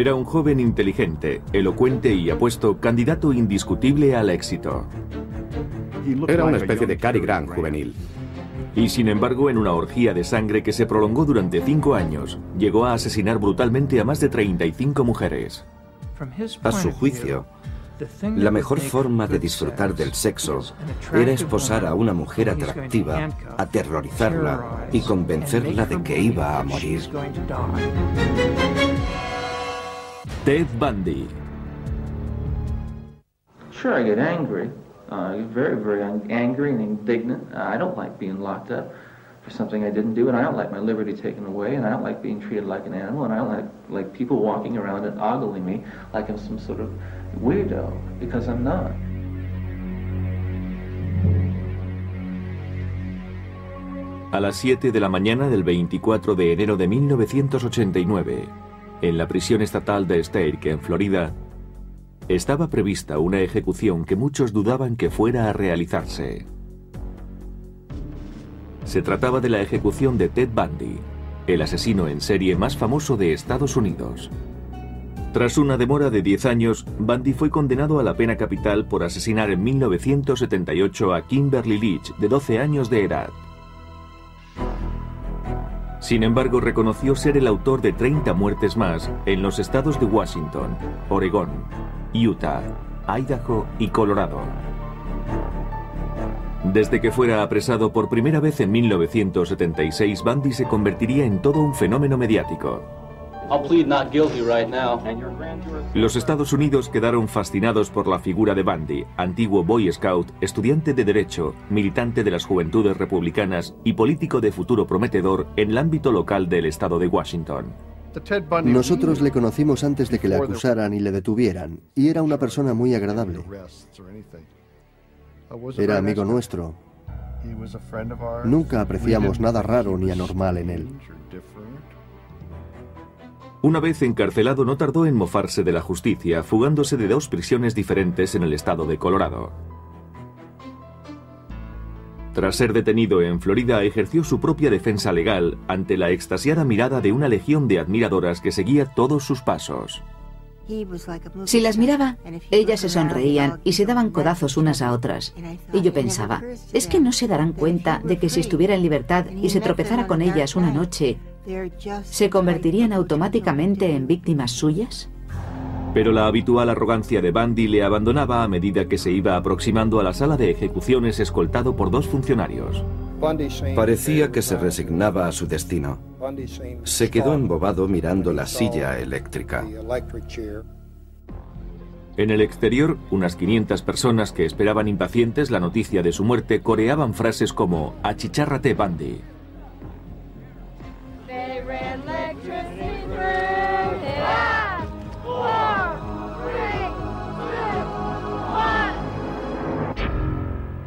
Era un joven inteligente, elocuente y apuesto candidato indiscutible al éxito. Era una especie de Cary Grant juvenil. Y sin embargo, en una orgía de sangre que se prolongó durante cinco años, llegó a asesinar brutalmente a más de 35 mujeres. A su juicio, la mejor forma de disfrutar del sexo era esposar a una mujer atractiva, aterrorizarla y convencerla de que iba a morir. Ted Bundy. Sure, I get angry. Uh, I get very, very angry and indignant. Uh, I don't like being locked up for something I didn't do, and I don't like my liberty taken away, and I don't like being treated like an animal, and I don't like, like people walking around and ogling me like I'm some sort of weirdo, because I'm not. A las 7 de la mañana del 24 de enero de 1989, en la prisión estatal de Stake, en Florida, estaba prevista una ejecución que muchos dudaban que fuera a realizarse. Se trataba de la ejecución de Ted Bundy, el asesino en serie más famoso de Estados Unidos. Tras una demora de 10 años, Bundy fue condenado a la pena capital por asesinar en 1978 a Kimberly Leach, de 12 años de edad. Sin embargo, reconoció ser el autor de 30 muertes más en los estados de Washington, Oregón, Utah, Idaho y Colorado. Desde que fuera apresado por primera vez en 1976, Bundy se convertiría en todo un fenómeno mediático. Los Estados Unidos quedaron fascinados por la figura de Bundy, antiguo Boy Scout, estudiante de Derecho, militante de las Juventudes Republicanas y político de futuro prometedor en el ámbito local del estado de Washington. Nosotros le conocimos antes de que le acusaran y le detuvieran, y era una persona muy agradable. Era amigo nuestro. Nunca apreciamos nada raro ni anormal en él. Una vez encarcelado no tardó en mofarse de la justicia, fugándose de dos prisiones diferentes en el estado de Colorado. Tras ser detenido en Florida, ejerció su propia defensa legal ante la extasiada mirada de una legión de admiradoras que seguía todos sus pasos. Si las miraba, ellas se sonreían y se daban codazos unas a otras. Y yo pensaba, ¿es que no se darán cuenta de que si estuviera en libertad y se tropezara con ellas una noche, se convertirían automáticamente en víctimas suyas? Pero la habitual arrogancia de Bundy le abandonaba a medida que se iba aproximando a la sala de ejecuciones escoltado por dos funcionarios. Parecía que se resignaba a su destino. Se quedó embobado mirando la silla eléctrica. En el exterior, unas 500 personas que esperaban impacientes la noticia de su muerte coreaban frases como Achichárrate Bundy.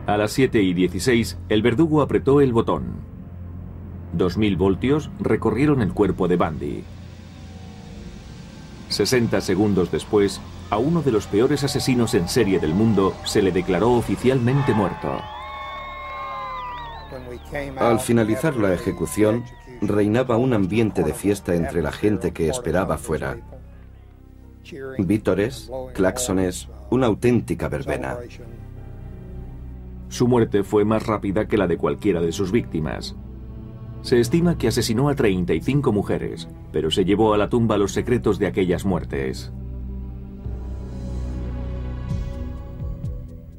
A las 7 y 16, el verdugo apretó el botón. 2.000 voltios recorrieron el cuerpo de Bundy. 60 segundos después, a uno de los peores asesinos en serie del mundo se le declaró oficialmente muerto. Al finalizar la ejecución, reinaba un ambiente de fiesta entre la gente que esperaba fuera. Vítores, claxones, una auténtica verbena. Su muerte fue más rápida que la de cualquiera de sus víctimas. Se estima que asesinó a 35 mujeres, pero se llevó a la tumba los secretos de aquellas muertes.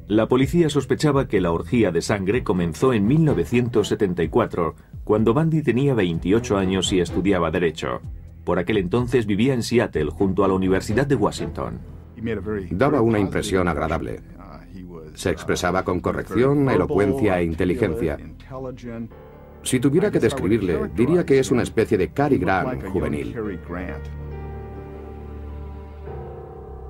La policía sospechaba que la orgía de sangre comenzó en 1974, cuando Bundy tenía 28 años y estudiaba Derecho. Por aquel entonces vivía en Seattle, junto a la Universidad de Washington. Daba una impresión agradable. Se expresaba con corrección, elocuencia e inteligencia. Si tuviera que describirle, diría que es una especie de Cary Grant juvenil.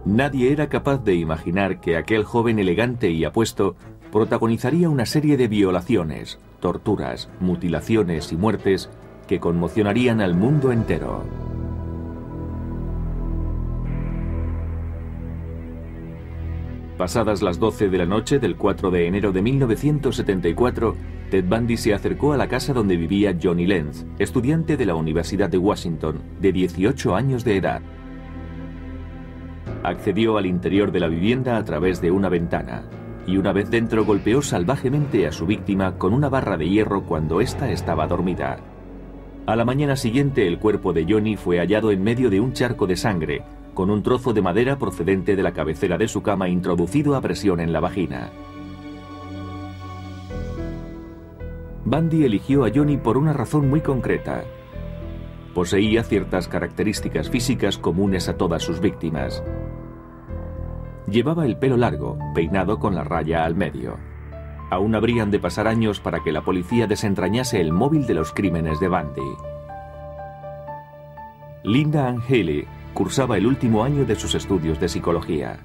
Nadie era capaz de imaginar que aquel joven elegante y apuesto protagonizaría una serie de violaciones, torturas, mutilaciones y muertes que conmocionarían al mundo entero. Pasadas las 12 de la noche del 4 de enero de 1974, Ted Bundy se acercó a la casa donde vivía Johnny Lenz, estudiante de la Universidad de Washington, de 18 años de edad. accedió al interior de la vivienda a través de una ventana y una vez dentro golpeó salvajemente a su víctima con una barra de hierro cuando ésta estaba dormida. A la mañana siguiente el cuerpo de Johnny fue hallado en medio de un charco de sangre, con un trozo de madera procedente de la cabecera de su cama introducido a presión en la vagina. Bundy eligió a Johnny por una razón muy concreta. Poseía ciertas características físicas comunes a todas sus víctimas. Llevaba el pelo largo, peinado con la raya al medio. Aún habrían de pasar años para que la policía desentrañase el móvil de los crímenes de Bundy. Linda Angeli cursaba el último año de sus estudios de psicología.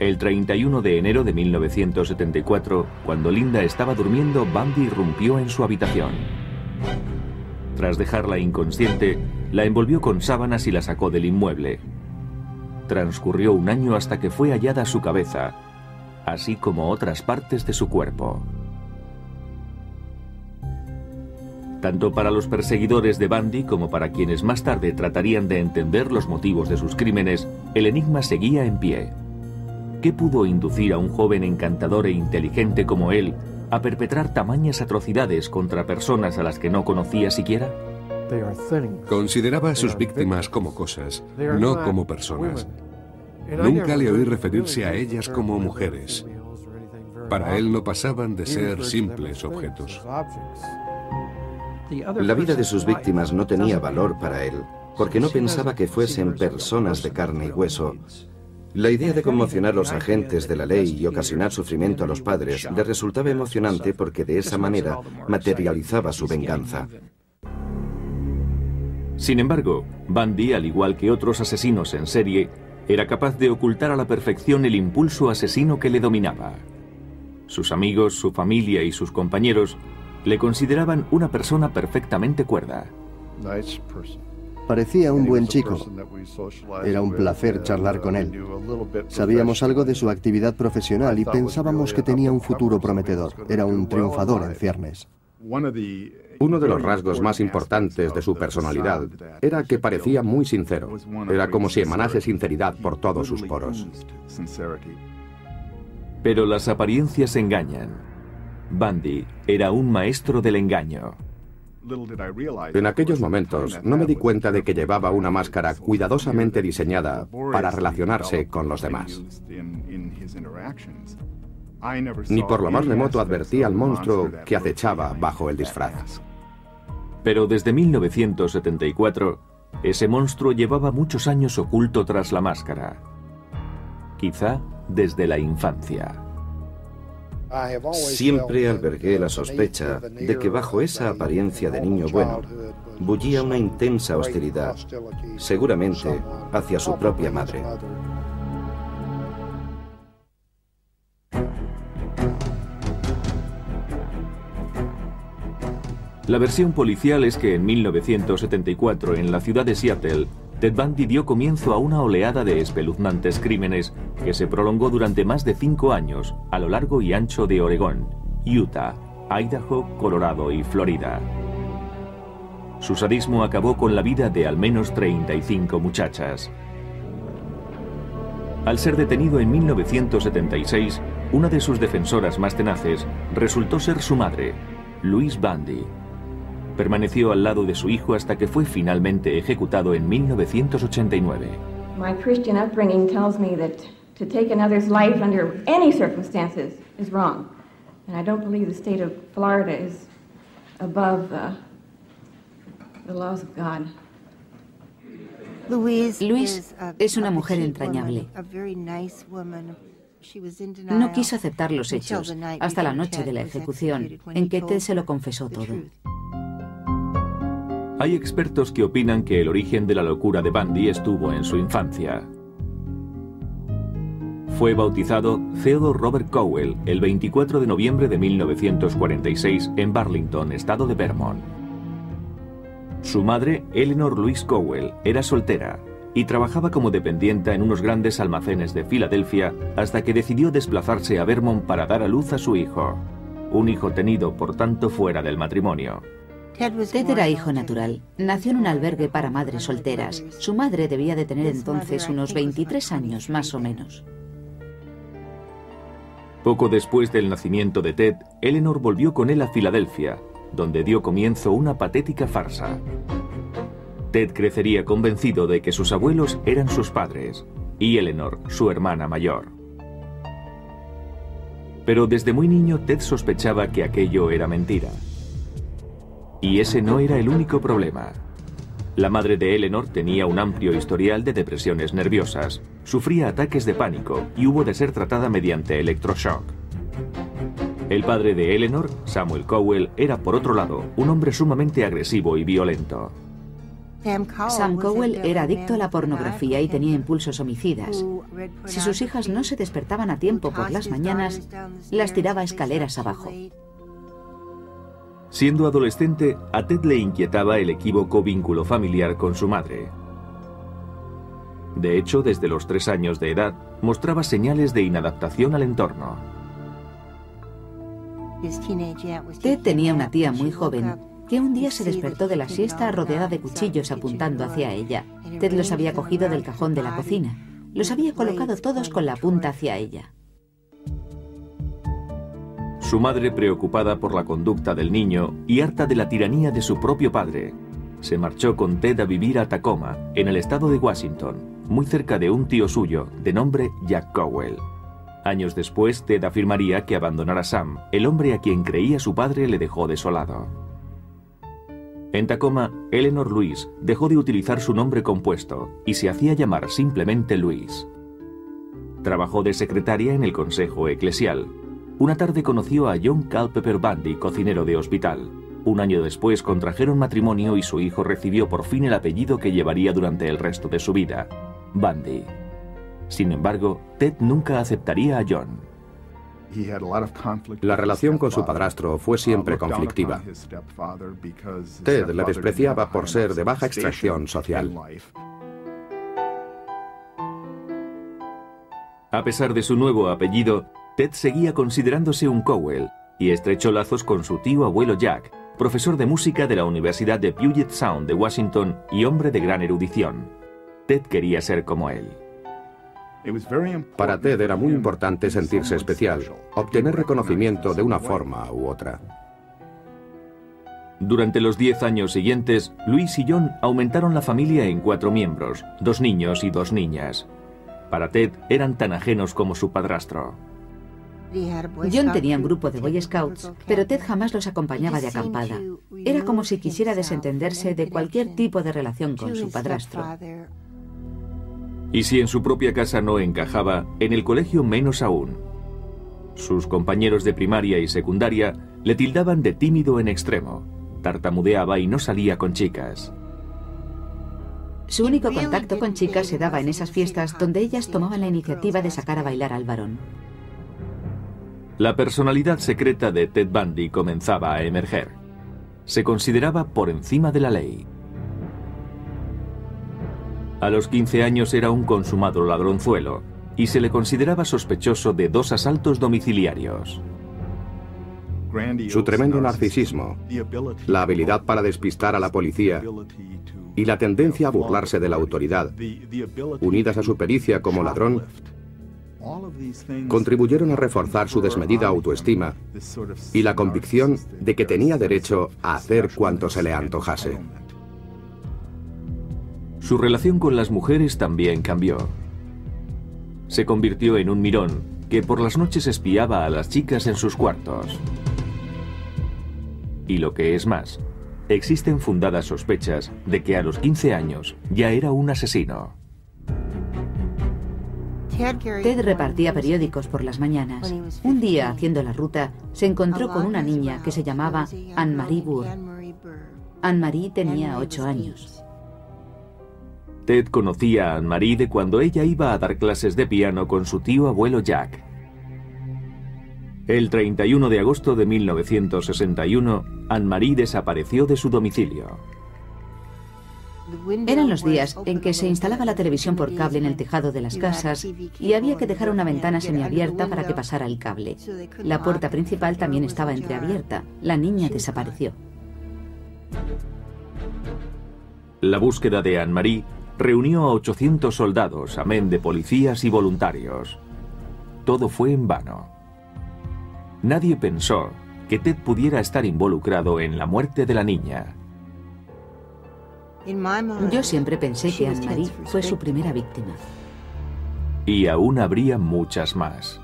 El 31 de enero de 1974, cuando Linda estaba durmiendo, Bundy irrumpió en su habitación. Tras dejarla inconsciente, la envolvió con sábanas y la sacó del inmueble. Transcurrió un año hasta que fue hallada su cabeza, así como otras partes de su cuerpo. Tanto para los perseguidores de Bundy como para quienes más tarde tratarían de entender los motivos de sus crímenes, el enigma seguía en pie. ¿Qué pudo inducir a un joven encantador e inteligente como él a perpetrar tamañas atrocidades contra personas a las que no conocía siquiera? Consideraba a sus víctimas como cosas, no como personas. Nunca le oí referirse a ellas como mujeres. Para él no pasaban de ser simples objetos. La vida de sus víctimas no tenía valor para él, porque no pensaba que fuesen personas de carne y hueso, la idea de conmocionar a los agentes de la ley y ocasionar sufrimiento a los padres le resultaba emocionante porque de esa manera materializaba su venganza. Sin embargo, Bundy, al igual que otros asesinos en serie, era capaz de ocultar a la perfección el impulso asesino que le dominaba. Sus amigos, su familia y sus compañeros le consideraban una persona perfectamente cuerda. Parecía un buen chico. Era un placer charlar con él. Sabíamos algo de su actividad profesional y pensábamos que tenía un futuro prometedor. Era un triunfador en ciernes. Uno de los rasgos más importantes de su personalidad era que parecía muy sincero. Era como si emanase sinceridad por todos sus poros. Pero las apariencias engañan. Bundy era un maestro del engaño. En aquellos momentos no me di cuenta de que llevaba una máscara cuidadosamente diseñada para relacionarse con los demás. Ni por lo más remoto advertí al monstruo que acechaba bajo el disfraz. Pero desde 1974, ese monstruo llevaba muchos años oculto tras la máscara. Quizá desde la infancia. Siempre albergué la sospecha de que bajo esa apariencia de niño bueno bullía una intensa hostilidad, seguramente hacia su propia madre. La versión policial es que en 1974, en la ciudad de Seattle, Ted Bundy dio comienzo a una oleada de espeluznantes crímenes que se prolongó durante más de cinco años a lo largo y ancho de Oregón, Utah, Idaho, Colorado y Florida. Su sadismo acabó con la vida de al menos 35 muchachas. Al ser detenido en 1976, una de sus defensoras más tenaces resultó ser su madre, Louise Bundy. Permaneció al lado de su hijo hasta que fue finalmente ejecutado en 1989. My Christian upbringing tells me that to take another's life under any circumstances is wrong. And I don't believe the state of Florida is above uh, the laws of God. Luis es una mujer entrañable. No quiso aceptar los hechos hasta la noche de la ejecución, en que Ted se lo confesó todo. Hay expertos que opinan que el origen de la locura de Bundy estuvo en su infancia. Fue bautizado Theodore Robert Cowell el 24 de noviembre de 1946 en Burlington, estado de Vermont. Su madre, Eleanor Louise Cowell, era soltera y trabajaba como dependienta en unos grandes almacenes de Filadelfia hasta que decidió desplazarse a Vermont para dar a luz a su hijo, un hijo tenido por tanto fuera del matrimonio. Ted era hijo natural. Nació en un albergue para madres solteras. Su madre debía de tener entonces unos 23 años más o menos. Poco después del nacimiento de Ted, Eleanor volvió con él a Filadelfia, donde dio comienzo una patética farsa. Ted crecería convencido de que sus abuelos eran sus padres y Eleanor su hermana mayor. Pero desde muy niño Ted sospechaba que aquello era mentira. Y ese no era el único problema. La madre de Eleanor tenía un amplio historial de depresiones nerviosas, sufría ataques de pánico y hubo de ser tratada mediante electroshock. El padre de Eleanor, Samuel Cowell, era por otro lado un hombre sumamente agresivo y violento. Sam Cowell era adicto a la pornografía y tenía impulsos homicidas. Si sus hijas no se despertaban a tiempo por las mañanas, las tiraba escaleras abajo. Siendo adolescente, a Ted le inquietaba el equívoco vínculo familiar con su madre. De hecho, desde los tres años de edad, mostraba señales de inadaptación al entorno. Ted tenía una tía muy joven que un día se despertó de la siesta rodeada de cuchillos apuntando hacia ella. Ted los había cogido del cajón de la cocina. Los había colocado todos con la punta hacia ella. Su madre, preocupada por la conducta del niño y harta de la tiranía de su propio padre, se marchó con Ted a vivir a Tacoma, en el estado de Washington, muy cerca de un tío suyo, de nombre Jack Cowell. Años después, Ted afirmaría que abandonar a Sam, el hombre a quien creía su padre, le dejó desolado. En Tacoma, Eleanor Louise dejó de utilizar su nombre compuesto y se hacía llamar simplemente Louise. Trabajó de secretaria en el Consejo Eclesial. Una tarde conoció a John Culpeper Bundy, cocinero de hospital. Un año después contrajeron matrimonio y su hijo recibió por fin el apellido que llevaría durante el resto de su vida, Bundy. Sin embargo, Ted nunca aceptaría a John. La relación con su padrastro fue siempre conflictiva. Ted le despreciaba por ser de baja extracción social. A pesar de su nuevo apellido, Ted seguía considerándose un Cowell y estrechó lazos con su tío abuelo Jack, profesor de música de la Universidad de Puget Sound de Washington y hombre de gran erudición. Ted quería ser como él. Para Ted era muy importante sentirse especial, obtener reconocimiento de una forma u otra. Durante los diez años siguientes, Luis y John aumentaron la familia en cuatro miembros, dos niños y dos niñas. Para Ted eran tan ajenos como su padrastro. John tenía un grupo de Boy Scouts, pero Ted jamás los acompañaba de acampada. Era como si quisiera desentenderse de cualquier tipo de relación con su padrastro. Y si en su propia casa no encajaba, en el colegio menos aún. Sus compañeros de primaria y secundaria le tildaban de tímido en extremo. Tartamudeaba y no salía con chicas. Su único contacto con chicas se daba en esas fiestas donde ellas tomaban la iniciativa de sacar a bailar al varón. La personalidad secreta de Ted Bundy comenzaba a emerger. Se consideraba por encima de la ley. A los 15 años era un consumado ladronzuelo y se le consideraba sospechoso de dos asaltos domiciliarios. Su tremendo narcisismo, la habilidad para despistar a la policía y la tendencia a burlarse de la autoridad, unidas a su pericia como ladrón, contribuyeron a reforzar su desmedida autoestima y la convicción de que tenía derecho a hacer cuanto se le antojase. Su relación con las mujeres también cambió. Se convirtió en un mirón que por las noches espiaba a las chicas en sus cuartos. Y lo que es más, existen fundadas sospechas de que a los 15 años ya era un asesino. Ted repartía periódicos por las mañanas. Un día, haciendo la ruta, se encontró con una niña que se llamaba Anne-Marie Burr. Anne-Marie tenía ocho años. Ted conocía a Anne-Marie de cuando ella iba a dar clases de piano con su tío abuelo Jack. El 31 de agosto de 1961, Anne-Marie desapareció de su domicilio. Eran los días en que se instalaba la televisión por cable en el tejado de las casas y había que dejar una ventana semiabierta para que pasara el cable. La puerta principal también estaba entreabierta. La niña desapareció. La búsqueda de Anne-Marie reunió a 800 soldados, amén de policías y voluntarios. Todo fue en vano. Nadie pensó que Ted pudiera estar involucrado en la muerte de la niña. Yo siempre pensé que Anne-Marie fue su primera víctima. Y aún habría muchas más.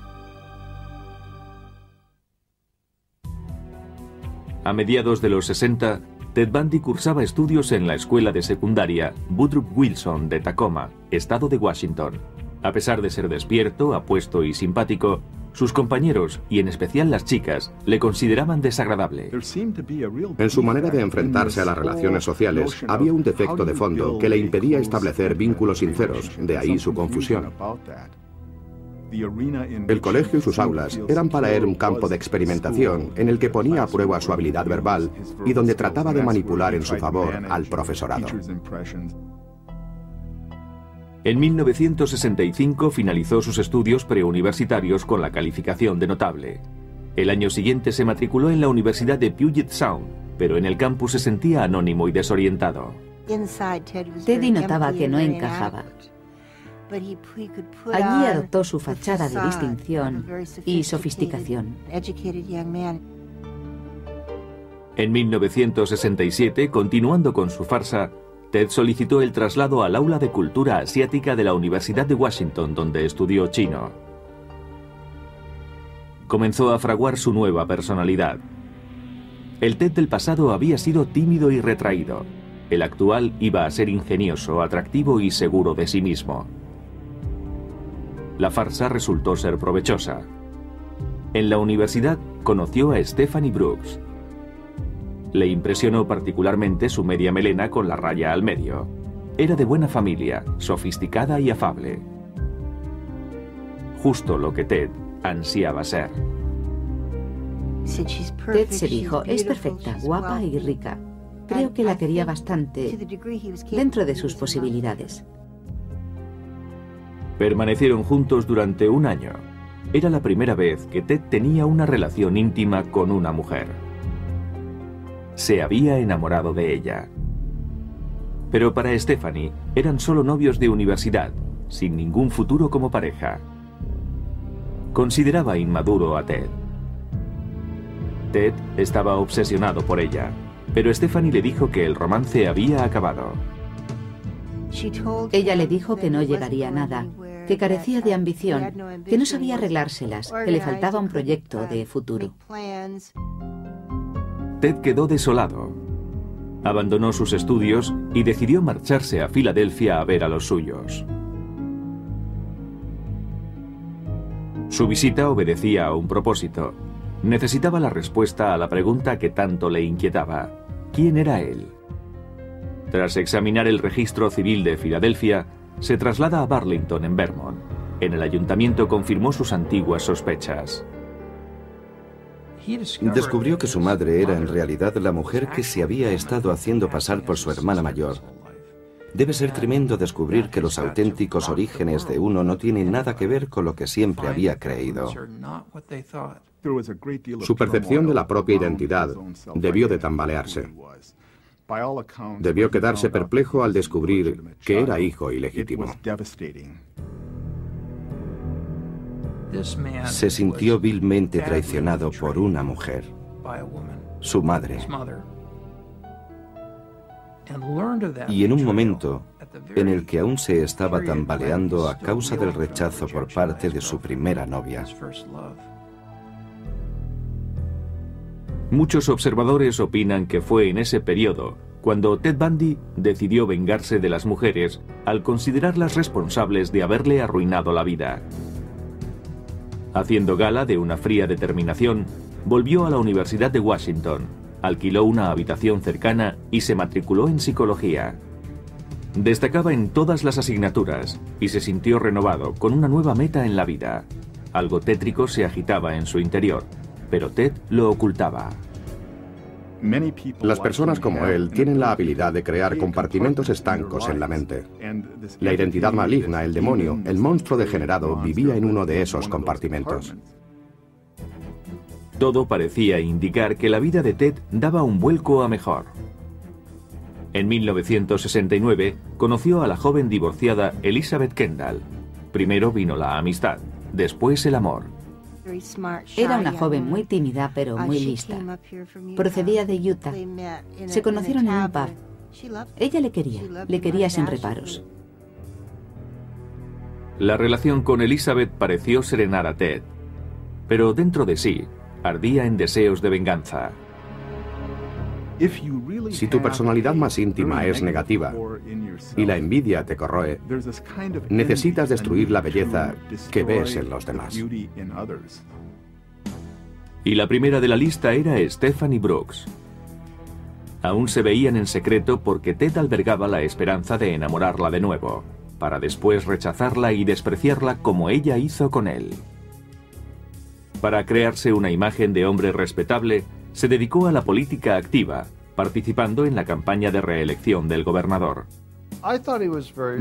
A mediados de los 60, Ted Bundy cursaba estudios en la escuela de secundaria Woodruff Wilson de Tacoma, estado de Washington. A pesar de ser despierto, apuesto y simpático, sus compañeros, y en especial las chicas, le consideraban desagradable. En su manera de enfrentarse a las relaciones sociales, había un defecto de fondo que le impedía establecer vínculos sinceros, de ahí su confusión. El colegio y sus aulas eran para él un campo de experimentación en el que ponía a prueba su habilidad verbal y donde trataba de manipular en su favor al profesorado. En 1965 finalizó sus estudios preuniversitarios con la calificación de notable. El año siguiente se matriculó en la Universidad de Puget Sound, pero en el campus se sentía anónimo y desorientado. Teddy notaba que no encajaba. Allí adoptó su fachada de distinción y sofisticación. En 1967, continuando con su farsa, Ted solicitó el traslado al aula de cultura asiática de la Universidad de Washington, donde estudió chino. Comenzó a fraguar su nueva personalidad. El Ted del pasado había sido tímido y retraído. El actual iba a ser ingenioso, atractivo y seguro de sí mismo. La farsa resultó ser provechosa. En la universidad conoció a Stephanie Brooks. Le impresionó particularmente su media melena con la raya al medio. Era de buena familia, sofisticada y afable. Justo lo que Ted ansiaba ser. Ted se dijo, es perfecta, guapa y rica. Creo que la quería bastante dentro de sus posibilidades. Permanecieron juntos durante un año. Era la primera vez que Ted tenía una relación íntima con una mujer. Se había enamorado de ella. Pero para Stephanie eran solo novios de universidad, sin ningún futuro como pareja. Consideraba inmaduro a Ted. Ted estaba obsesionado por ella, pero Stephanie le dijo que el romance había acabado. Ella le dijo que no llegaría a nada, que carecía de ambición, que no sabía arreglárselas, que le faltaba un proyecto de futuro. Ted quedó desolado. Abandonó sus estudios y decidió marcharse a Filadelfia a ver a los suyos. Su visita obedecía a un propósito. Necesitaba la respuesta a la pregunta que tanto le inquietaba. ¿Quién era él? Tras examinar el registro civil de Filadelfia, se traslada a Burlington, en Vermont. En el ayuntamiento confirmó sus antiguas sospechas. Descubrió que su madre era en realidad la mujer que se había estado haciendo pasar por su hermana mayor. Debe ser tremendo descubrir que los auténticos orígenes de uno no tienen nada que ver con lo que siempre había creído. Su percepción de la propia identidad debió de tambalearse. Debió quedarse perplejo al descubrir que era hijo ilegítimo. Se sintió vilmente traicionado por una mujer, su madre. Y en un momento en el que aún se estaba tambaleando a causa del rechazo por parte de su primera novia. Muchos observadores opinan que fue en ese periodo cuando Ted Bundy decidió vengarse de las mujeres al considerarlas responsables de haberle arruinado la vida. Haciendo gala de una fría determinación, volvió a la Universidad de Washington, alquiló una habitación cercana y se matriculó en psicología. Destacaba en todas las asignaturas y se sintió renovado con una nueva meta en la vida. Algo tétrico se agitaba en su interior, pero Ted lo ocultaba. Las personas como él tienen la habilidad de crear compartimentos estancos en la mente. La identidad maligna, el demonio, el monstruo degenerado vivía en uno de esos compartimentos. Todo parecía indicar que la vida de Ted daba un vuelco a mejor. En 1969 conoció a la joven divorciada Elizabeth Kendall. Primero vino la amistad, después el amor. Era una joven muy tímida pero muy lista. Procedía de Utah. Se conocieron en un pub. Ella le quería, le quería sin reparos. La relación con Elizabeth pareció serenar a Ted, pero dentro de sí ardía en deseos de venganza. Si tu personalidad más íntima es negativa y la envidia te corroe, necesitas destruir la belleza que ves en los demás. Y la primera de la lista era Stephanie Brooks. Aún se veían en secreto porque Ted albergaba la esperanza de enamorarla de nuevo, para después rechazarla y despreciarla como ella hizo con él. Para crearse una imagen de hombre respetable, se dedicó a la política activa, participando en la campaña de reelección del gobernador.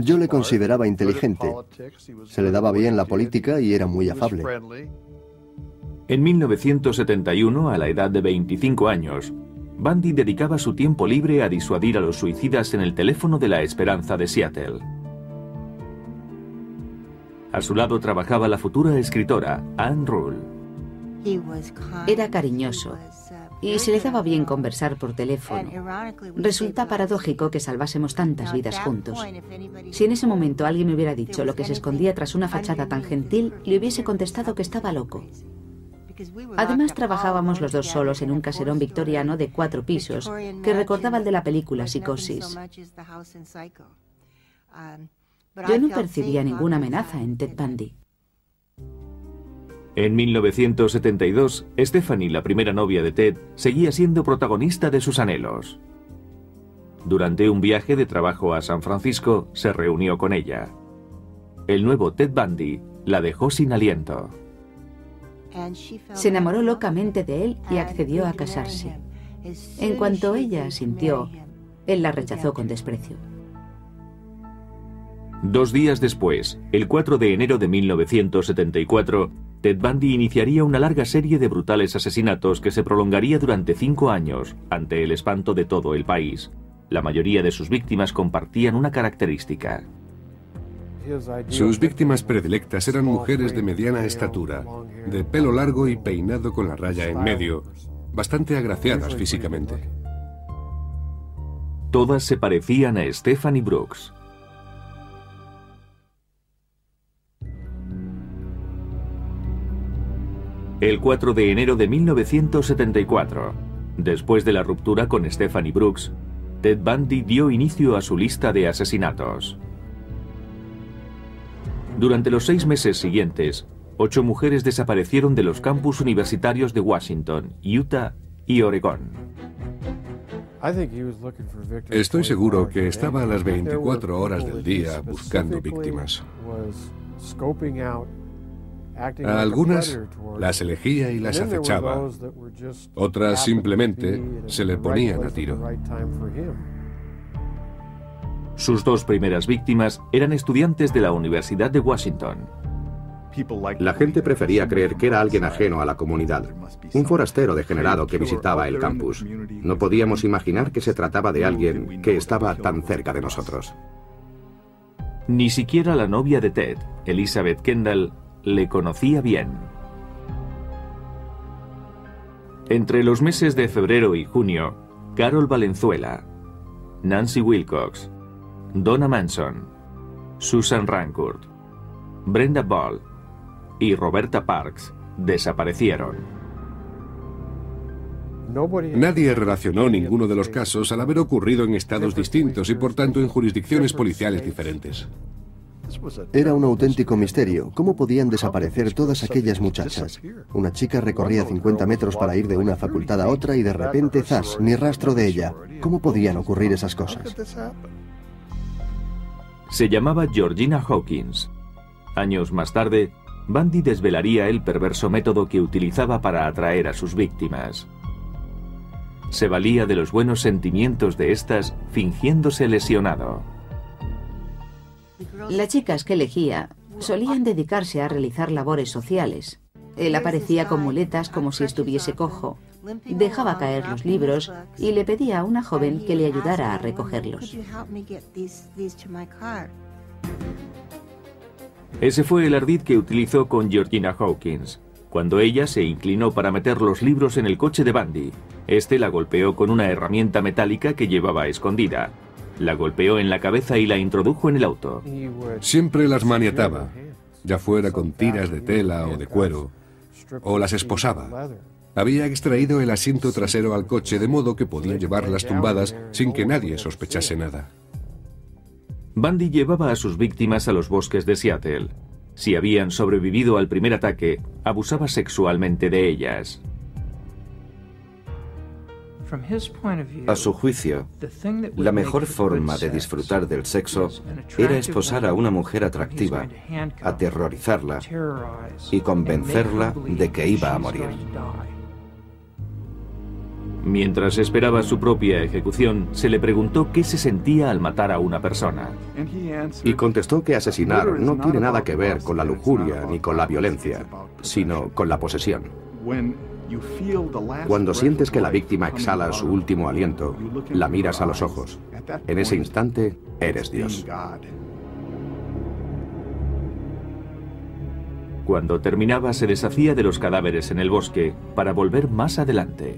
Yo le consideraba inteligente. Se le daba bien la política y era muy afable. En 1971, a la edad de 25 años, Bundy dedicaba su tiempo libre a disuadir a los suicidas en el teléfono de la Esperanza de Seattle. A su lado trabajaba la futura escritora Anne Rule. Era cariñoso y se le daba bien conversar por teléfono. Resulta paradójico que salvásemos tantas vidas juntos. Si en ese momento alguien me hubiera dicho lo que se escondía tras una fachada tan gentil, le hubiese contestado que estaba loco. Además, trabajábamos los dos solos en un caserón victoriano de cuatro pisos que recordaba el de la película Psicosis. Yo no percibía ninguna amenaza en Ted Bundy. En 1972, Stephanie, la primera novia de Ted, seguía siendo protagonista de sus anhelos. Durante un viaje de trabajo a San Francisco, se reunió con ella. El nuevo Ted Bundy la dejó sin aliento. Se enamoró locamente de él y accedió a casarse. En cuanto ella sintió, él la rechazó con desprecio. Dos días después, el 4 de enero de 1974, Ted Bundy iniciaría una larga serie de brutales asesinatos que se prolongaría durante cinco años, ante el espanto de todo el país. La mayoría de sus víctimas compartían una característica. Sus víctimas predilectas eran mujeres de mediana estatura, de pelo largo y peinado con la raya en medio, bastante agraciadas físicamente. Todas se parecían a Stephanie Brooks. El 4 de enero de 1974, después de la ruptura con Stephanie Brooks, Ted Bundy dio inicio a su lista de asesinatos. Durante los seis meses siguientes, ocho mujeres desaparecieron de los campus universitarios de Washington, Utah y Oregón. Estoy seguro que estaba a las 24 horas del día buscando víctimas. A algunas las elegía y las acechaba. Otras simplemente se le ponían a tiro. Sus dos primeras víctimas eran estudiantes de la Universidad de Washington. La gente prefería creer que era alguien ajeno a la comunidad, un forastero degenerado que visitaba el campus. No podíamos imaginar que se trataba de alguien que estaba tan cerca de nosotros. Ni siquiera la novia de Ted, Elizabeth Kendall, le conocía bien. Entre los meses de febrero y junio, Carol Valenzuela, Nancy Wilcox, Donna Manson, Susan Rancourt, Brenda Ball y Roberta Parks desaparecieron. Nadie relacionó ninguno de los casos al haber ocurrido en estados distintos y por tanto en jurisdicciones policiales diferentes. Era un auténtico misterio. ¿Cómo podían desaparecer todas aquellas muchachas? Una chica recorría 50 metros para ir de una facultad a otra y de repente, zas, ni rastro de ella. ¿Cómo podían ocurrir esas cosas? Se llamaba Georgina Hawkins. Años más tarde, Bundy desvelaría el perverso método que utilizaba para atraer a sus víctimas. Se valía de los buenos sentimientos de estas fingiéndose lesionado. Las chicas que elegía solían dedicarse a realizar labores sociales. Él aparecía con muletas como si estuviese cojo. Dejaba caer los libros y le pedía a una joven que le ayudara a recogerlos. Ese fue el ardid que utilizó con Georgina Hawkins. Cuando ella se inclinó para meter los libros en el coche de Bandy, este la golpeó con una herramienta metálica que llevaba escondida. La golpeó en la cabeza y la introdujo en el auto. Siempre las maniataba, ya fuera con tiras de tela o de cuero, o las esposaba. Había extraído el asiento trasero al coche de modo que podía llevarlas tumbadas sin que nadie sospechase nada. Bundy llevaba a sus víctimas a los bosques de Seattle. Si habían sobrevivido al primer ataque, abusaba sexualmente de ellas. A su juicio, la mejor forma de disfrutar del sexo era esposar a una mujer atractiva, aterrorizarla y convencerla de que iba a morir. Mientras esperaba su propia ejecución, se le preguntó qué se sentía al matar a una persona. Y contestó que asesinar no tiene nada que ver con la lujuria ni con la violencia, sino con la posesión. Cuando sientes que la víctima exhala su último aliento, la miras a los ojos. En ese instante, eres Dios. Cuando terminaba, se deshacía de los cadáveres en el bosque para volver más adelante.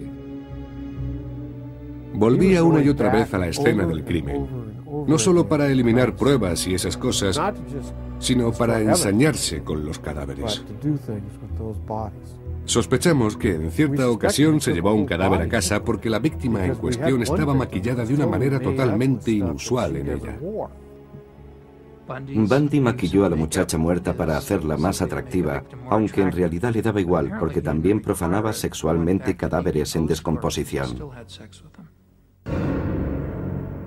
Volvía una y otra vez a la escena del crimen, no solo para eliminar pruebas y esas cosas, sino para ensañarse con los cadáveres. Sospechamos que en cierta ocasión se llevó un cadáver a casa porque la víctima en cuestión estaba maquillada de una manera totalmente inusual en ella. Bundy maquilló a la muchacha muerta para hacerla más atractiva, aunque en realidad le daba igual porque también profanaba sexualmente cadáveres en descomposición.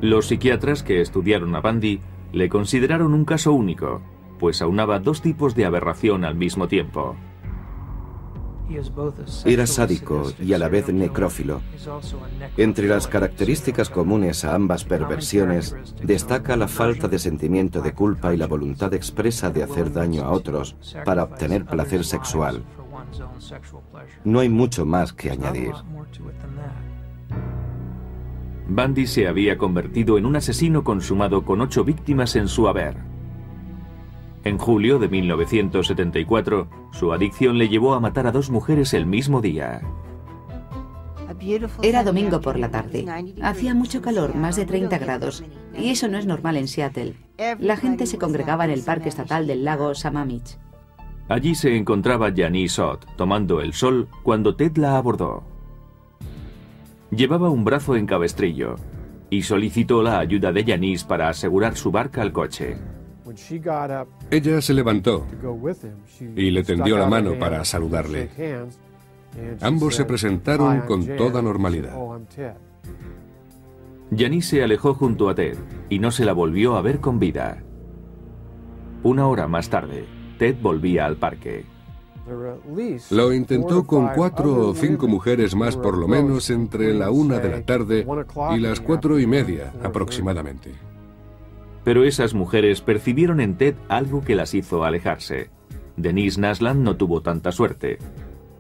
Los psiquiatras que estudiaron a Bundy le consideraron un caso único, pues aunaba dos tipos de aberración al mismo tiempo. Era sádico y a la vez necrófilo. Entre las características comunes a ambas perversiones destaca la falta de sentimiento de culpa y la voluntad expresa de hacer daño a otros para obtener placer sexual. No hay mucho más que añadir. Bundy se había convertido en un asesino consumado con ocho víctimas en su haber. En julio de 1974, su adicción le llevó a matar a dos mujeres el mismo día. Era domingo por la tarde. Hacía mucho calor, más de 30 grados, y eso no es normal en Seattle. La gente se congregaba en el parque estatal del lago Sammamish. Allí se encontraba Janice Ott tomando el sol cuando Ted la abordó. Llevaba un brazo en cabestrillo y solicitó la ayuda de Janice para asegurar su barca al coche. Ella se levantó y le tendió la mano para saludarle. Ambos se presentaron con toda normalidad. Janice se alejó junto a Ted y no se la volvió a ver con vida. Una hora más tarde, Ted volvía al parque. Lo intentó con cuatro o cinco mujeres más por lo menos entre la una de la tarde y las cuatro y media aproximadamente. Pero esas mujeres percibieron en Ted algo que las hizo alejarse. Denise Nasland no tuvo tanta suerte.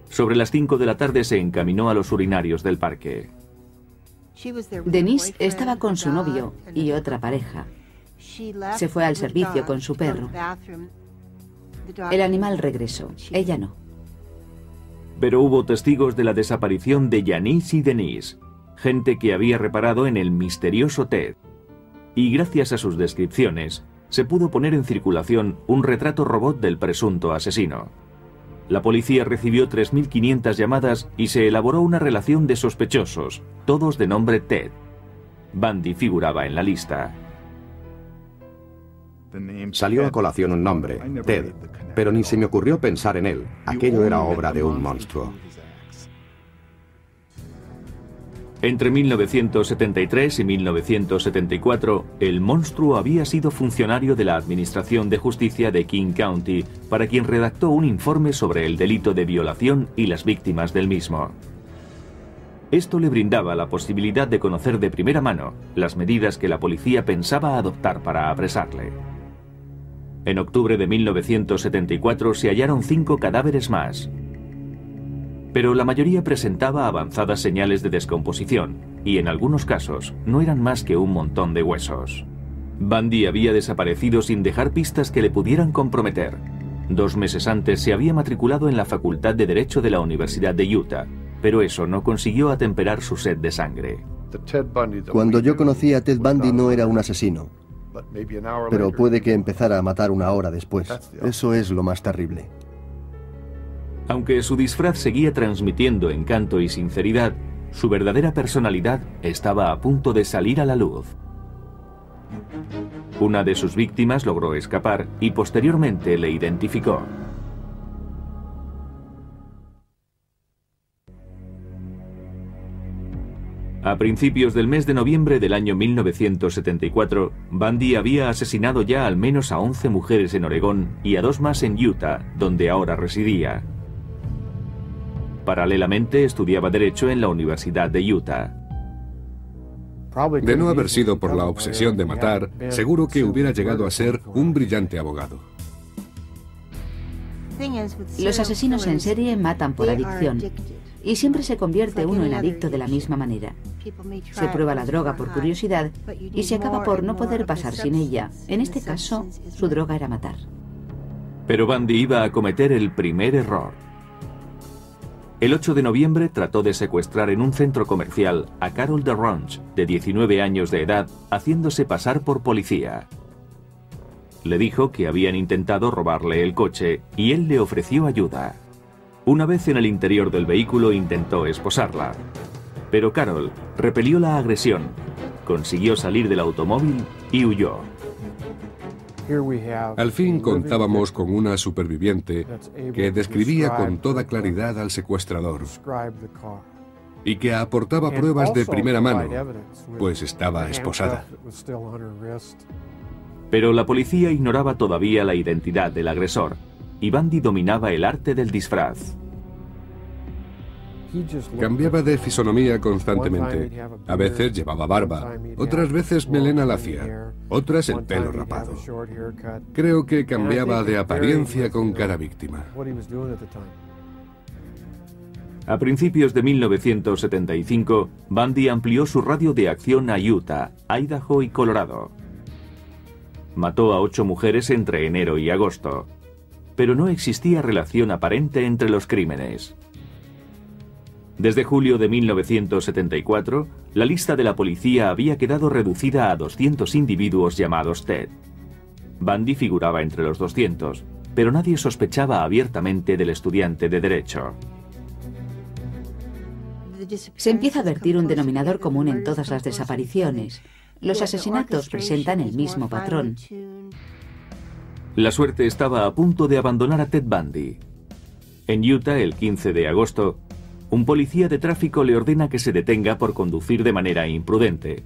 Sobre las cinco de la tarde se encaminó a los urinarios del parque. Denise estaba con su novio y otra pareja. Se fue al servicio con su perro. El animal regresó, ella no. Pero hubo testigos de la desaparición de Janice y Denise, gente que había reparado en el misterioso Ted. Y gracias a sus descripciones, se pudo poner en circulación un retrato robot del presunto asesino. La policía recibió 3.500 llamadas y se elaboró una relación de sospechosos, todos de nombre Ted. Bundy figuraba en la lista. Salió a colación un nombre, Ted, pero ni se me ocurrió pensar en él. Aquello era obra de un monstruo. Entre 1973 y 1974, el monstruo había sido funcionario de la Administración de Justicia de King County, para quien redactó un informe sobre el delito de violación y las víctimas del mismo. Esto le brindaba la posibilidad de conocer de primera mano las medidas que la policía pensaba adoptar para apresarle. En octubre de 1974 se hallaron cinco cadáveres más. Pero la mayoría presentaba avanzadas señales de descomposición y en algunos casos no eran más que un montón de huesos. Bundy había desaparecido sin dejar pistas que le pudieran comprometer. Dos meses antes se había matriculado en la Facultad de Derecho de la Universidad de Utah, pero eso no consiguió atemperar su sed de sangre. Cuando yo conocí a Ted Bundy no era un asesino, pero puede que empezara a matar una hora después. Eso es lo más terrible. Aunque su disfraz seguía transmitiendo encanto y sinceridad, su verdadera personalidad estaba a punto de salir a la luz. Una de sus víctimas logró escapar y posteriormente le identificó. A principios del mes de noviembre del año 1974, Bundy había asesinado ya al menos a 11 mujeres en Oregón y a dos más en Utah, donde ahora residía. Paralelamente estudiaba Derecho en la Universidad de Utah. De no haber sido por la obsesión de matar, seguro que hubiera llegado a ser un brillante abogado. Los asesinos en serie matan por adicción y siempre se convierte uno en adicto de la misma manera. Se prueba la droga por curiosidad y se acaba por no poder pasar sin ella. En este caso, su droga era matar. Pero Bundy iba a cometer el primer error. El 8 de noviembre trató de secuestrar en un centro comercial a Carol DeRonch, de 19 años de edad, haciéndose pasar por policía. Le dijo que habían intentado robarle el coche y él le ofreció ayuda. Una vez en el interior del vehículo intentó esposarla. Pero Carol repelió la agresión, consiguió salir del automóvil y huyó. Al fin contábamos con una superviviente que describía con toda claridad al secuestrador y que aportaba pruebas de primera mano, pues estaba esposada. Pero la policía ignoraba todavía la identidad del agresor y Bandy dominaba el arte del disfraz. Cambiaba de fisonomía constantemente. A veces llevaba barba, otras veces melena lacia, otras el pelo rapado. Creo que cambiaba de apariencia con cada víctima. A principios de 1975, Bundy amplió su radio de acción a Utah, Idaho y Colorado. Mató a ocho mujeres entre enero y agosto, pero no existía relación aparente entre los crímenes. Desde julio de 1974, la lista de la policía había quedado reducida a 200 individuos llamados TED. Bundy figuraba entre los 200, pero nadie sospechaba abiertamente del estudiante de Derecho. Se empieza a vertir un denominador común en todas las desapariciones. Los asesinatos presentan el mismo patrón. La suerte estaba a punto de abandonar a Ted Bundy. En Utah, el 15 de agosto, un policía de tráfico le ordena que se detenga por conducir de manera imprudente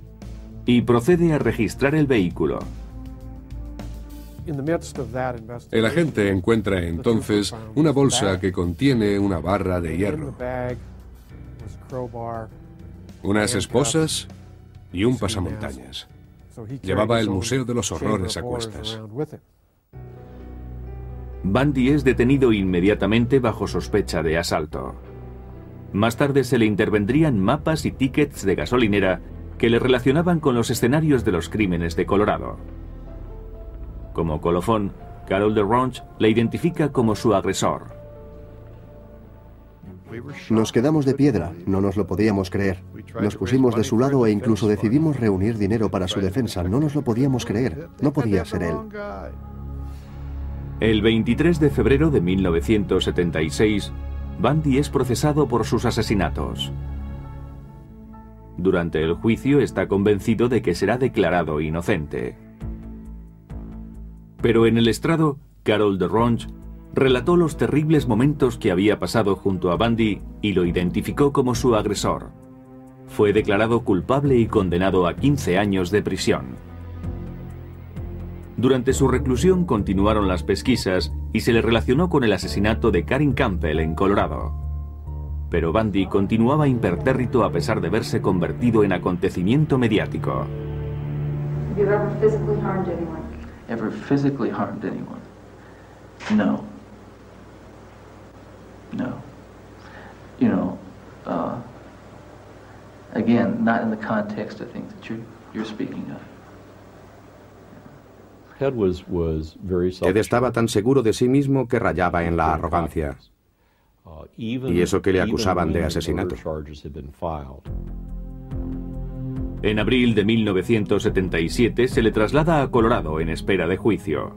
y procede a registrar el vehículo. El agente encuentra entonces una bolsa que contiene una barra de hierro, unas esposas y un pasamontañas. Llevaba el Museo de los Horrores a cuestas. Bundy es detenido inmediatamente bajo sospecha de asalto. Más tarde se le intervendrían mapas y tickets de gasolinera que le relacionaban con los escenarios de los crímenes de Colorado. Como colofón, Carol de Ronch le identifica como su agresor. Nos quedamos de piedra, no nos lo podíamos creer. Nos pusimos de su lado e incluso decidimos reunir dinero para su defensa. No nos lo podíamos creer, no podía ser él. El 23 de febrero de 1976, Bundy es procesado por sus asesinatos. Durante el juicio está convencido de que será declarado inocente. Pero en el estrado, Carol de Ronch relató los terribles momentos que había pasado junto a Bundy y lo identificó como su agresor. Fue declarado culpable y condenado a 15 años de prisión. Durante su reclusión continuaron las pesquisas y se le relacionó con el asesinato de Karin Campbell en Colorado. Pero Bundy continuaba impertérrito a pesar de verse convertido en acontecimiento mediático. Ever physically harmed anyone? Ever physically harmed anyone? No. No. Again, not in the context, I think, that you're, you're speaking of. Ted estaba tan seguro de sí mismo que rayaba en la arrogancia. Y eso que le acusaban de asesinato. En abril de 1977 se le traslada a Colorado en espera de juicio.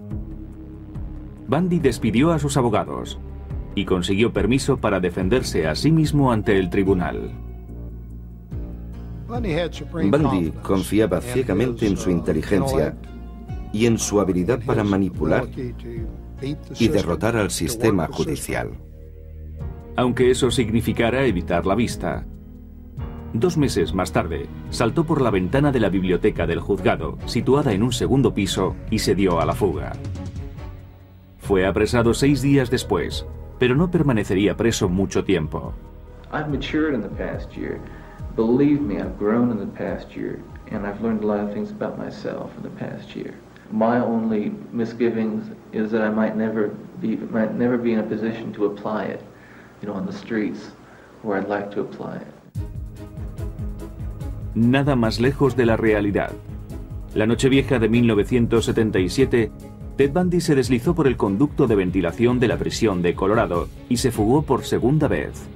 Bundy despidió a sus abogados y consiguió permiso para defenderse a sí mismo ante el tribunal. Bundy confiaba ciegamente en su inteligencia y en su habilidad para manipular y derrotar al sistema judicial. Aunque eso significara evitar la vista. Dos meses más tarde, saltó por la ventana de la biblioteca del juzgado, situada en un segundo piso, y se dio a la fuga. Fue apresado seis días después, pero no permanecería preso mucho tiempo. Believe me, I've grown in the past year, and I've learned a lot of things about myself in the past year. My only misgivings is that I might never be might never be in a position to apply it, you know, on the streets where I'd like to apply it. Nada más lejos de la realidad. La Nochevieja de 1977, Ted Bundy se deslizó por el conducto de ventilación de la prisión de Colorado y se fugó por segunda vez.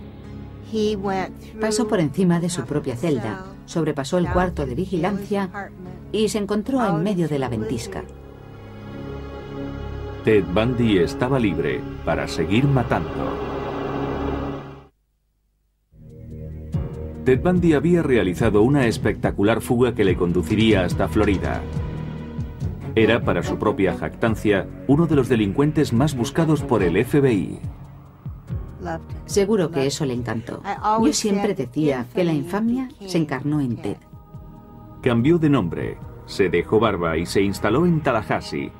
Pasó por encima de su propia celda, sobrepasó el cuarto de vigilancia y se encontró en medio de la ventisca. Ted Bundy estaba libre para seguir matando. Ted Bundy había realizado una espectacular fuga que le conduciría hasta Florida. Era, para su propia jactancia, uno de los delincuentes más buscados por el FBI. Seguro que eso le encantó. Yo siempre decía que la infamia se encarnó en Ted. Cambió de nombre, se dejó barba y se instaló en Tallahassee,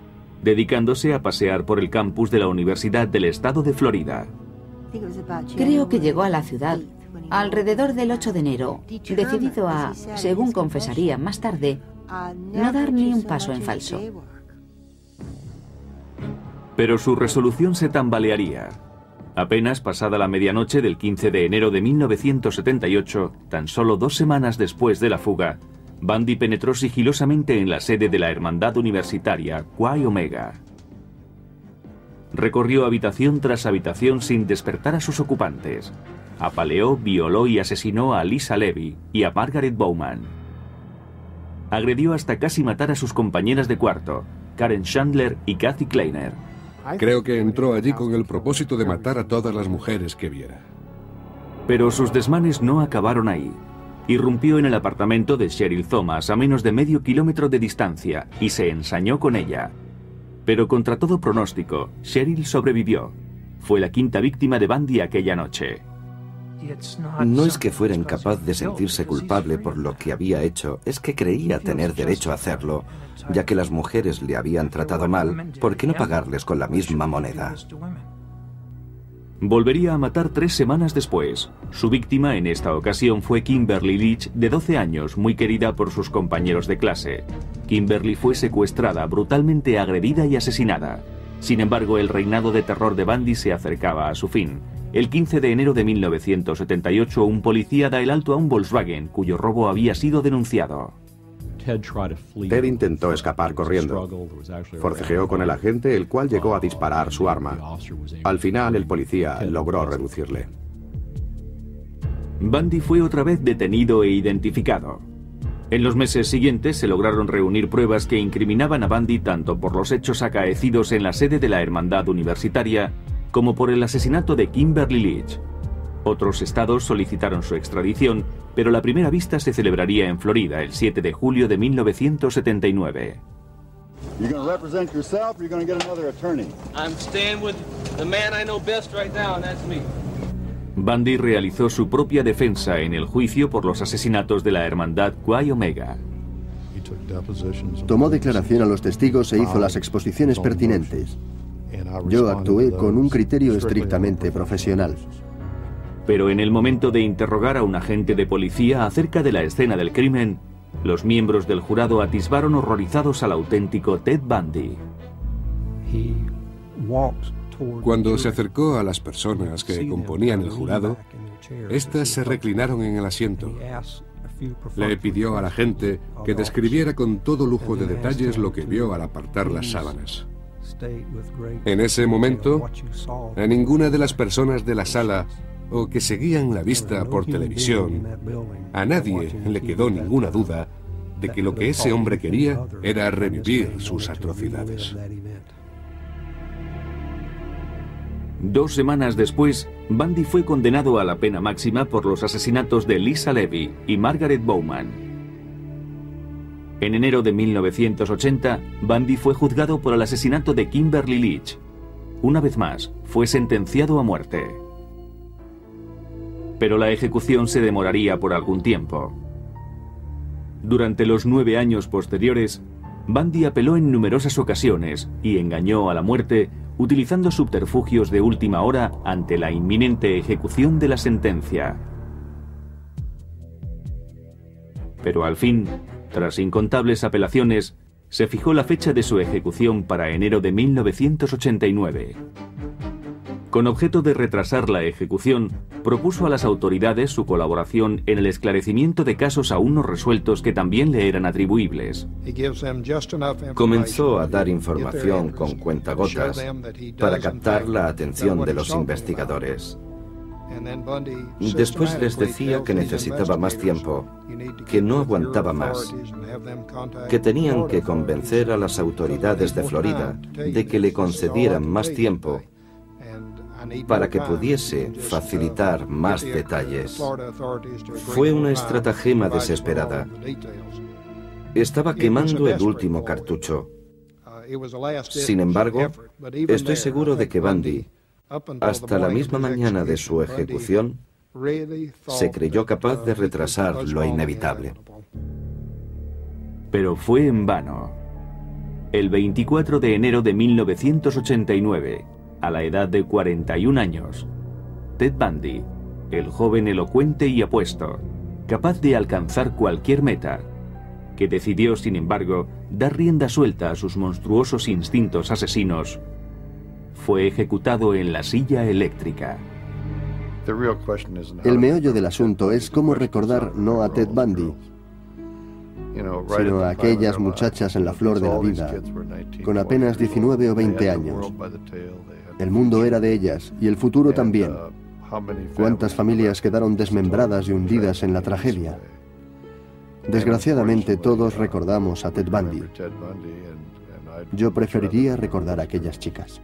dedicándose a pasear por el campus de la Universidad del Estado de Florida. Creo que llegó a la ciudad alrededor del 8 de enero, decidido a, según confesaría más tarde, no dar ni un paso en falso. Pero su resolución se tambalearía. Apenas pasada la medianoche del 15 de enero de 1978, tan solo dos semanas después de la fuga, Bundy penetró sigilosamente en la sede de la Hermandad Universitaria Chi Omega. Recorrió habitación tras habitación sin despertar a sus ocupantes. Apaleó, violó y asesinó a Lisa Levy y a Margaret Bowman. Agredió hasta casi matar a sus compañeras de cuarto, Karen Chandler y Kathy Kleiner. Creo que entró allí con el propósito de matar a todas las mujeres que viera. Pero sus desmanes no acabaron ahí. Irrumpió en el apartamento de Cheryl Thomas a menos de medio kilómetro de distancia y se ensañó con ella. Pero contra todo pronóstico, Cheryl sobrevivió. Fue la quinta víctima de Bundy aquella noche. No es que fuera incapaz de sentirse culpable por lo que había hecho, es que creía tener derecho a hacerlo, ya que las mujeres le habían tratado mal, ¿por qué no pagarles con la misma moneda? Volvería a matar tres semanas después. Su víctima en esta ocasión fue Kimberly Leach, de 12 años, muy querida por sus compañeros de clase. Kimberly fue secuestrada, brutalmente agredida y asesinada. Sin embargo, el reinado de terror de Bundy se acercaba a su fin. El 15 de enero de 1978, un policía da el alto a un Volkswagen cuyo robo había sido denunciado. Ted intentó escapar corriendo. Forcejeó con el agente, el cual llegó a disparar su arma. Al final, el policía logró reducirle. Bundy fue otra vez detenido e identificado. En los meses siguientes se lograron reunir pruebas que incriminaban a Bundy tanto por los hechos acaecidos en la sede de la Hermandad Universitaria como por el asesinato de Kimberly Leach. Otros estados solicitaron su extradición, pero la primera vista se celebraría en Florida el 7 de julio de 1979. Bundy realizó su propia defensa en el juicio por los asesinatos de la hermandad Chi Omega. Tomó declaración a los testigos e hizo las exposiciones pertinentes. Yo actué con un criterio estrictamente profesional. Pero en el momento de interrogar a un agente de policía acerca de la escena del crimen, los miembros del jurado atisbaron horrorizados al auténtico Ted Bundy. Cuando se acercó a las personas que componían el jurado, éstas se reclinaron en el asiento Le pidió a la gente que describiera con todo lujo de detalles lo que vio al apartar las sábanas. En ese momento, a ninguna de las personas de la sala o que seguían la vista por televisión, a nadie le quedó ninguna duda de que lo que ese hombre quería era revivir sus atrocidades. Dos semanas después, Bundy fue condenado a la pena máxima por los asesinatos de Lisa Levy y Margaret Bowman. En enero de 1980, Bundy fue juzgado por el asesinato de Kimberly Leach. Una vez más, fue sentenciado a muerte. Pero la ejecución se demoraría por algún tiempo. Durante los nueve años posteriores, Bundy apeló en numerosas ocasiones y engañó a la muerte utilizando subterfugios de última hora ante la inminente ejecución de la sentencia. Pero al fin, tras incontables apelaciones, se fijó la fecha de su ejecución para enero de 1989. Con objeto de retrasar la ejecución, propuso a las autoridades su colaboración en el esclarecimiento de casos aún no resueltos que también le eran atribuibles. Comenzó a dar información con cuentagotas para captar la atención de los investigadores. Después les decía que necesitaba más tiempo, que no aguantaba más, que tenían que convencer a las autoridades de Florida de que le concedieran más tiempo para que pudiese facilitar más detalles. Fue una estratagema desesperada. Estaba quemando el último cartucho. Sin embargo, estoy seguro de que Bundy, hasta la misma mañana de su ejecución, se creyó capaz de retrasar lo inevitable. Pero fue en vano. El 24 de enero de 1989, a la edad de 41 años. Ted Bundy, el joven elocuente y apuesto, capaz de alcanzar cualquier meta, que decidió, sin embargo, dar rienda suelta a sus monstruosos instintos asesinos, fue ejecutado en la silla eléctrica. El meollo del asunto es cómo recordar no a Ted Bundy, sino a aquellas muchachas en la flor de la vida, con apenas 19 o 20 años. El mundo era de ellas y el futuro también. ¿Cuántas familias quedaron desmembradas y hundidas en la tragedia? Desgraciadamente todos recordamos a Ted Bundy. Yo preferiría recordar a aquellas chicas.